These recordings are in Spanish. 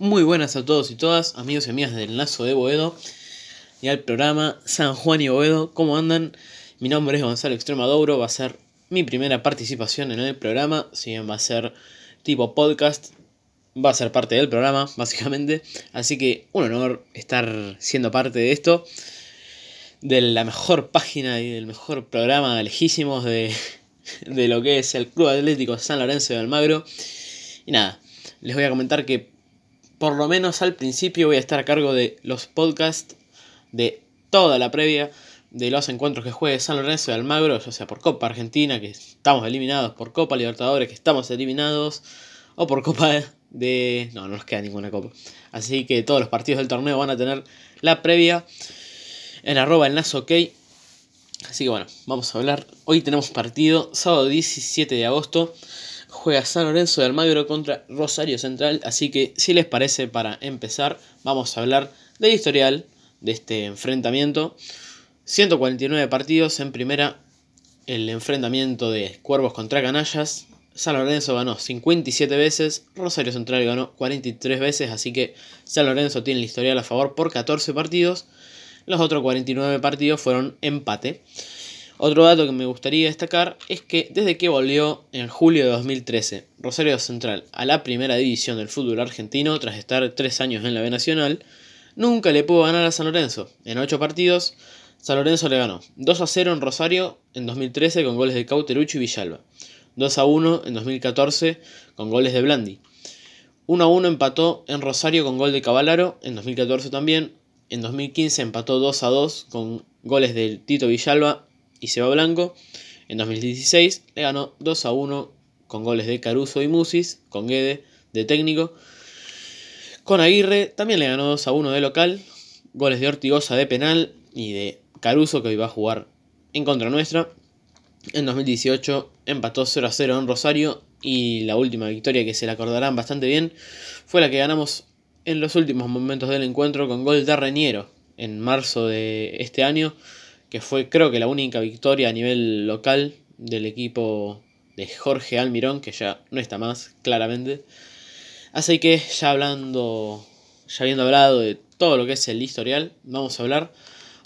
Muy buenas a todos y todas, amigos y amigas del Lazo de Boedo y al programa San Juan y Boedo. ¿Cómo andan? Mi nombre es Gonzalo Extremaduro, va a ser mi primera participación en el programa, si bien va a ser tipo podcast, va a ser parte del programa, básicamente. Así que un honor estar siendo parte de esto, de la mejor página y del mejor programa lejísimos de, de lo que es el Club Atlético San Lorenzo de Almagro. Y nada, les voy a comentar que por lo menos al principio voy a estar a cargo de los podcasts de toda la previa de los encuentros que juegue San Lorenzo de Almagro, ya sea por Copa Argentina, que estamos eliminados, por Copa Libertadores, que estamos eliminados, o por Copa de... No, no nos queda ninguna Copa. Así que todos los partidos del torneo van a tener la previa en arroba el ok. Así que bueno, vamos a hablar. Hoy tenemos partido, sábado 17 de agosto juega San Lorenzo de Almagro contra Rosario Central. Así que, si les parece, para empezar, vamos a hablar del historial de este enfrentamiento. 149 partidos en primera, el enfrentamiento de Cuervos contra Canallas. San Lorenzo ganó 57 veces, Rosario Central ganó 43 veces, así que San Lorenzo tiene el historial a favor por 14 partidos. Los otros 49 partidos fueron empate. Otro dato que me gustaría destacar es que desde que volvió en julio de 2013 Rosario Central a la primera división del fútbol argentino tras estar tres años en la B Nacional, nunca le pudo ganar a San Lorenzo. En ocho partidos, San Lorenzo le ganó. 2 a 0 en Rosario en 2013 con goles de Cauterucho y Villalba, 2 a 1 en 2014 con goles de Blandi, 1 a 1 empató en Rosario con gol de Cavalaro en 2014 también, en 2015 empató 2 a 2 con goles de Tito Villalba y Seba Blanco. En 2016 le ganó 2 a 1 con goles de Caruso y Musis, con Guede de técnico. Con Aguirre también le ganó 2 a 1 de local, goles de Ortigosa de penal y de Caruso que hoy va a jugar en contra nuestra. En 2018 empató 0 a 0 en Rosario y la última victoria que se le acordarán bastante bien fue la que ganamos en los últimos momentos del encuentro con gol de Reñero en marzo de este año que fue creo que la única victoria a nivel local del equipo de Jorge Almirón, que ya no está más, claramente. Así que ya hablando, ya habiendo hablado de todo lo que es el historial, vamos a hablar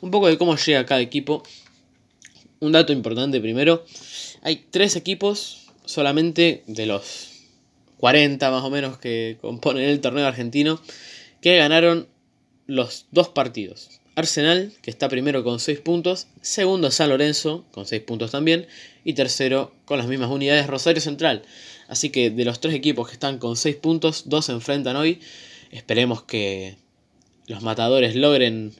un poco de cómo llega cada equipo. Un dato importante primero, hay tres equipos solamente de los 40 más o menos que componen el torneo argentino que ganaron los dos partidos. Arsenal, que está primero con 6 puntos, segundo San Lorenzo, con 6 puntos también, y tercero con las mismas unidades Rosario Central. Así que de los tres equipos que están con 6 puntos, dos se enfrentan hoy. Esperemos que los matadores logren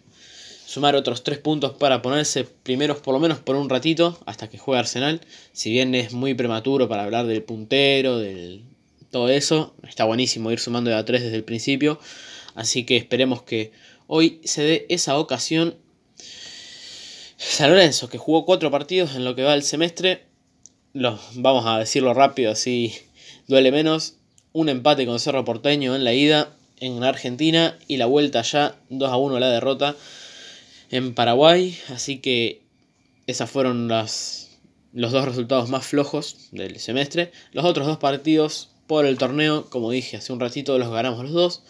sumar otros 3 puntos para ponerse primeros por lo menos por un ratito hasta que juegue Arsenal. Si bien es muy prematuro para hablar del puntero, del todo eso, está buenísimo ir sumando de a 3 desde el principio. Así que esperemos que hoy se dé esa ocasión. San Lorenzo, que jugó cuatro partidos en lo que va el semestre, los, vamos a decirlo rápido, así duele menos. Un empate con Cerro Porteño en la ida en Argentina y la vuelta ya 2 a 1 la derrota en Paraguay. Así que esos fueron las, los dos resultados más flojos del semestre. Los otros dos partidos por el torneo, como dije hace un ratito, los ganamos los dos.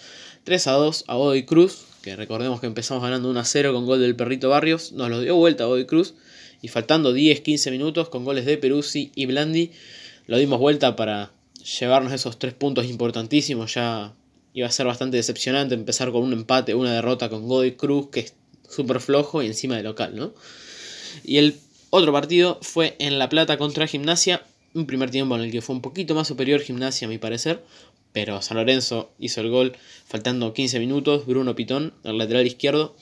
3 a 2 a Godoy Cruz, que recordemos que empezamos ganando 1 a 0 con gol del Perrito Barrios, nos lo dio vuelta Godoy Cruz, y faltando 10-15 minutos con goles de Peruzzi y Blandi, lo dimos vuelta para llevarnos esos 3 puntos importantísimos, ya iba a ser bastante decepcionante empezar con un empate, una derrota con Godoy Cruz, que es súper flojo y encima de local, ¿no? Y el otro partido fue en La Plata contra Gimnasia, un primer tiempo en el que fue un poquito más superior Gimnasia a mi parecer, pero San Lorenzo hizo el gol faltando 15 minutos, Bruno Pitón, el lateral izquierdo,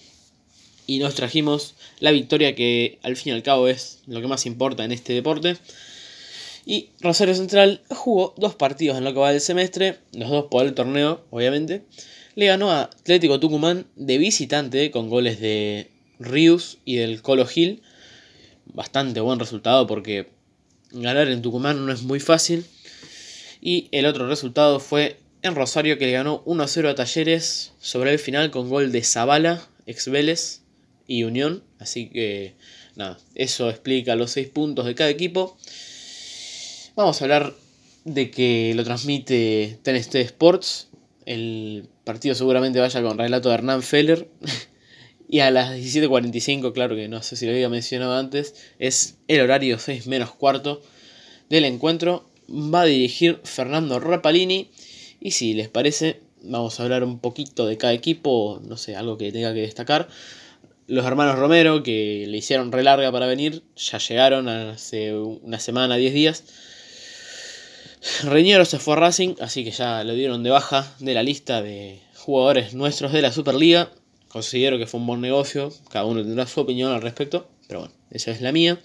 y nos trajimos la victoria que al fin y al cabo es lo que más importa en este deporte. Y Rosario Central jugó dos partidos en lo que va del semestre, los dos por el torneo, obviamente. Le ganó a Atlético Tucumán de visitante con goles de Rius y del Colo Gil. Bastante buen resultado porque ganar en Tucumán no es muy fácil. Y el otro resultado fue en Rosario que le ganó 1 0 a Talleres sobre el final con gol de Zabala, ex Vélez y Unión. Así que nada, eso explica los 6 puntos de cada equipo. Vamos a hablar de que lo transmite TNT Sports, el partido seguramente vaya con relato de Hernán Feller. y a las 17.45, claro que no sé si lo había mencionado antes, es el horario 6 menos cuarto del encuentro. Va a dirigir Fernando Rapalini. Y si les parece, vamos a hablar un poquito de cada equipo, no sé, algo que tenga que destacar. Los hermanos Romero, que le hicieron re larga para venir, ya llegaron hace una semana, 10 días. Reñero se fue a Racing, así que ya lo dieron de baja de la lista de jugadores nuestros de la Superliga. Considero que fue un buen negocio, cada uno tendrá su opinión al respecto, pero bueno, esa es la mía.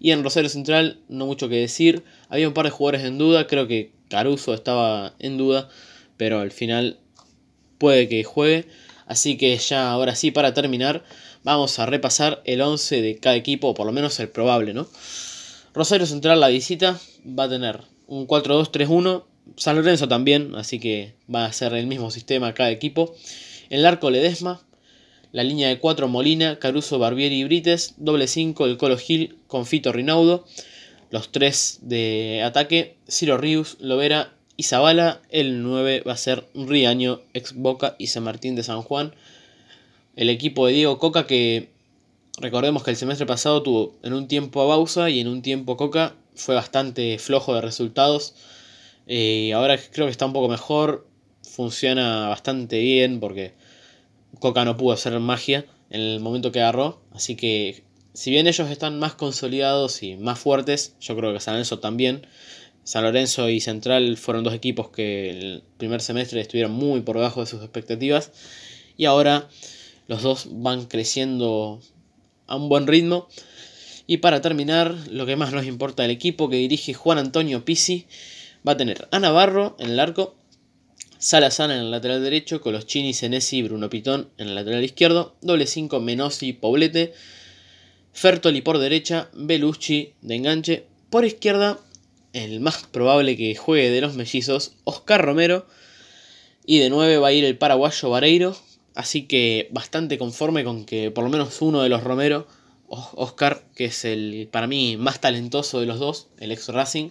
Y en Rosario Central, no mucho que decir. Había un par de jugadores en duda, creo que Caruso estaba en duda, pero al final puede que juegue. Así que ya ahora sí, para terminar, vamos a repasar el 11 de cada equipo, o por lo menos el probable, ¿no? Rosario Central, la visita, va a tener un 4-2-3-1. San Lorenzo también, así que va a ser el mismo sistema cada equipo. El arco Ledesma, la línea de 4 Molina, Caruso, Barbieri y Brites, doble 5 el Colo Gil con Fito Rinaudo, los 3 de ataque, Ciro Rius, Lovera y Zavala, el 9 va a ser Riaño, ex Boca y San Martín de San Juan. El equipo de Diego Coca que recordemos que el semestre pasado tuvo en un tiempo a Bausa y en un tiempo Coca fue bastante flojo de resultados. Eh, ahora creo que está un poco mejor, funciona bastante bien porque Coca no pudo hacer magia en el momento que agarró. Así que si bien ellos están más consolidados y más fuertes, yo creo que San Lorenzo también. San Lorenzo y Central fueron dos equipos que el primer semestre estuvieron muy por debajo de sus expectativas. Y ahora los dos van creciendo a un buen ritmo. Y para terminar, lo que más nos importa del equipo que dirige Juan Antonio Pisi, va a tener a Navarro en el arco, Salazar en el lateral derecho, Coloschini, Senesi y Bruno Pitón en el lateral izquierdo, doble 5 Menosi, Poblete, Fertoli por derecha, Belucci de enganche, por izquierda el más probable que juegue de los mellizos, Oscar Romero. Y de 9 va a ir el paraguayo Vareiro. Así que bastante conforme con que por lo menos uno de los Romero, Oscar, que es el para mí más talentoso de los dos, el ex Racing,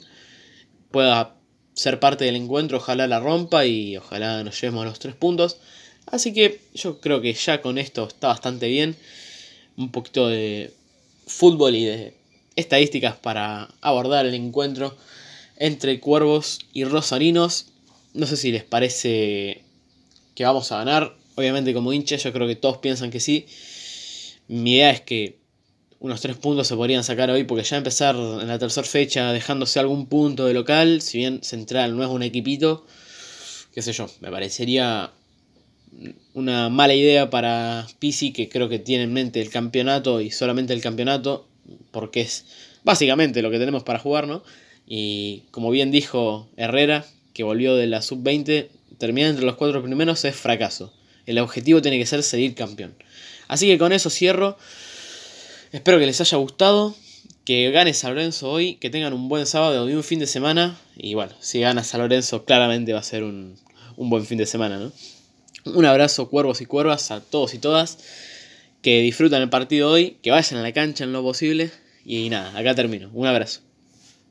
pueda ser parte del encuentro. Ojalá la rompa y ojalá nos llevemos los tres puntos. Así que yo creo que ya con esto está bastante bien. Un poquito de fútbol y de estadísticas para abordar el encuentro entre Cuervos y Rosarinos. No sé si les parece que vamos a ganar. Obviamente como hincha yo creo que todos piensan que sí. Mi idea es que unos tres puntos se podrían sacar hoy porque ya empezar en la tercera fecha dejándose algún punto de local, si bien Central no es un equipito, qué sé yo, me parecería una mala idea para Pisi que creo que tiene en mente el campeonato y solamente el campeonato, porque es básicamente lo que tenemos para jugar, ¿no? Y como bien dijo Herrera, que volvió de la sub-20, terminar entre los cuatro primeros es fracaso. El objetivo tiene que ser seguir campeón. Así que con eso cierro. Espero que les haya gustado. Que gane San Lorenzo hoy. Que tengan un buen sábado y un fin de semana. Y bueno, si gana San Lorenzo, claramente va a ser un, un buen fin de semana, ¿no? Un abrazo, cuervos y cuervas, a todos y todas. Que disfrutan el partido hoy. Que vayan a la cancha en lo posible. Y nada, acá termino. Un abrazo.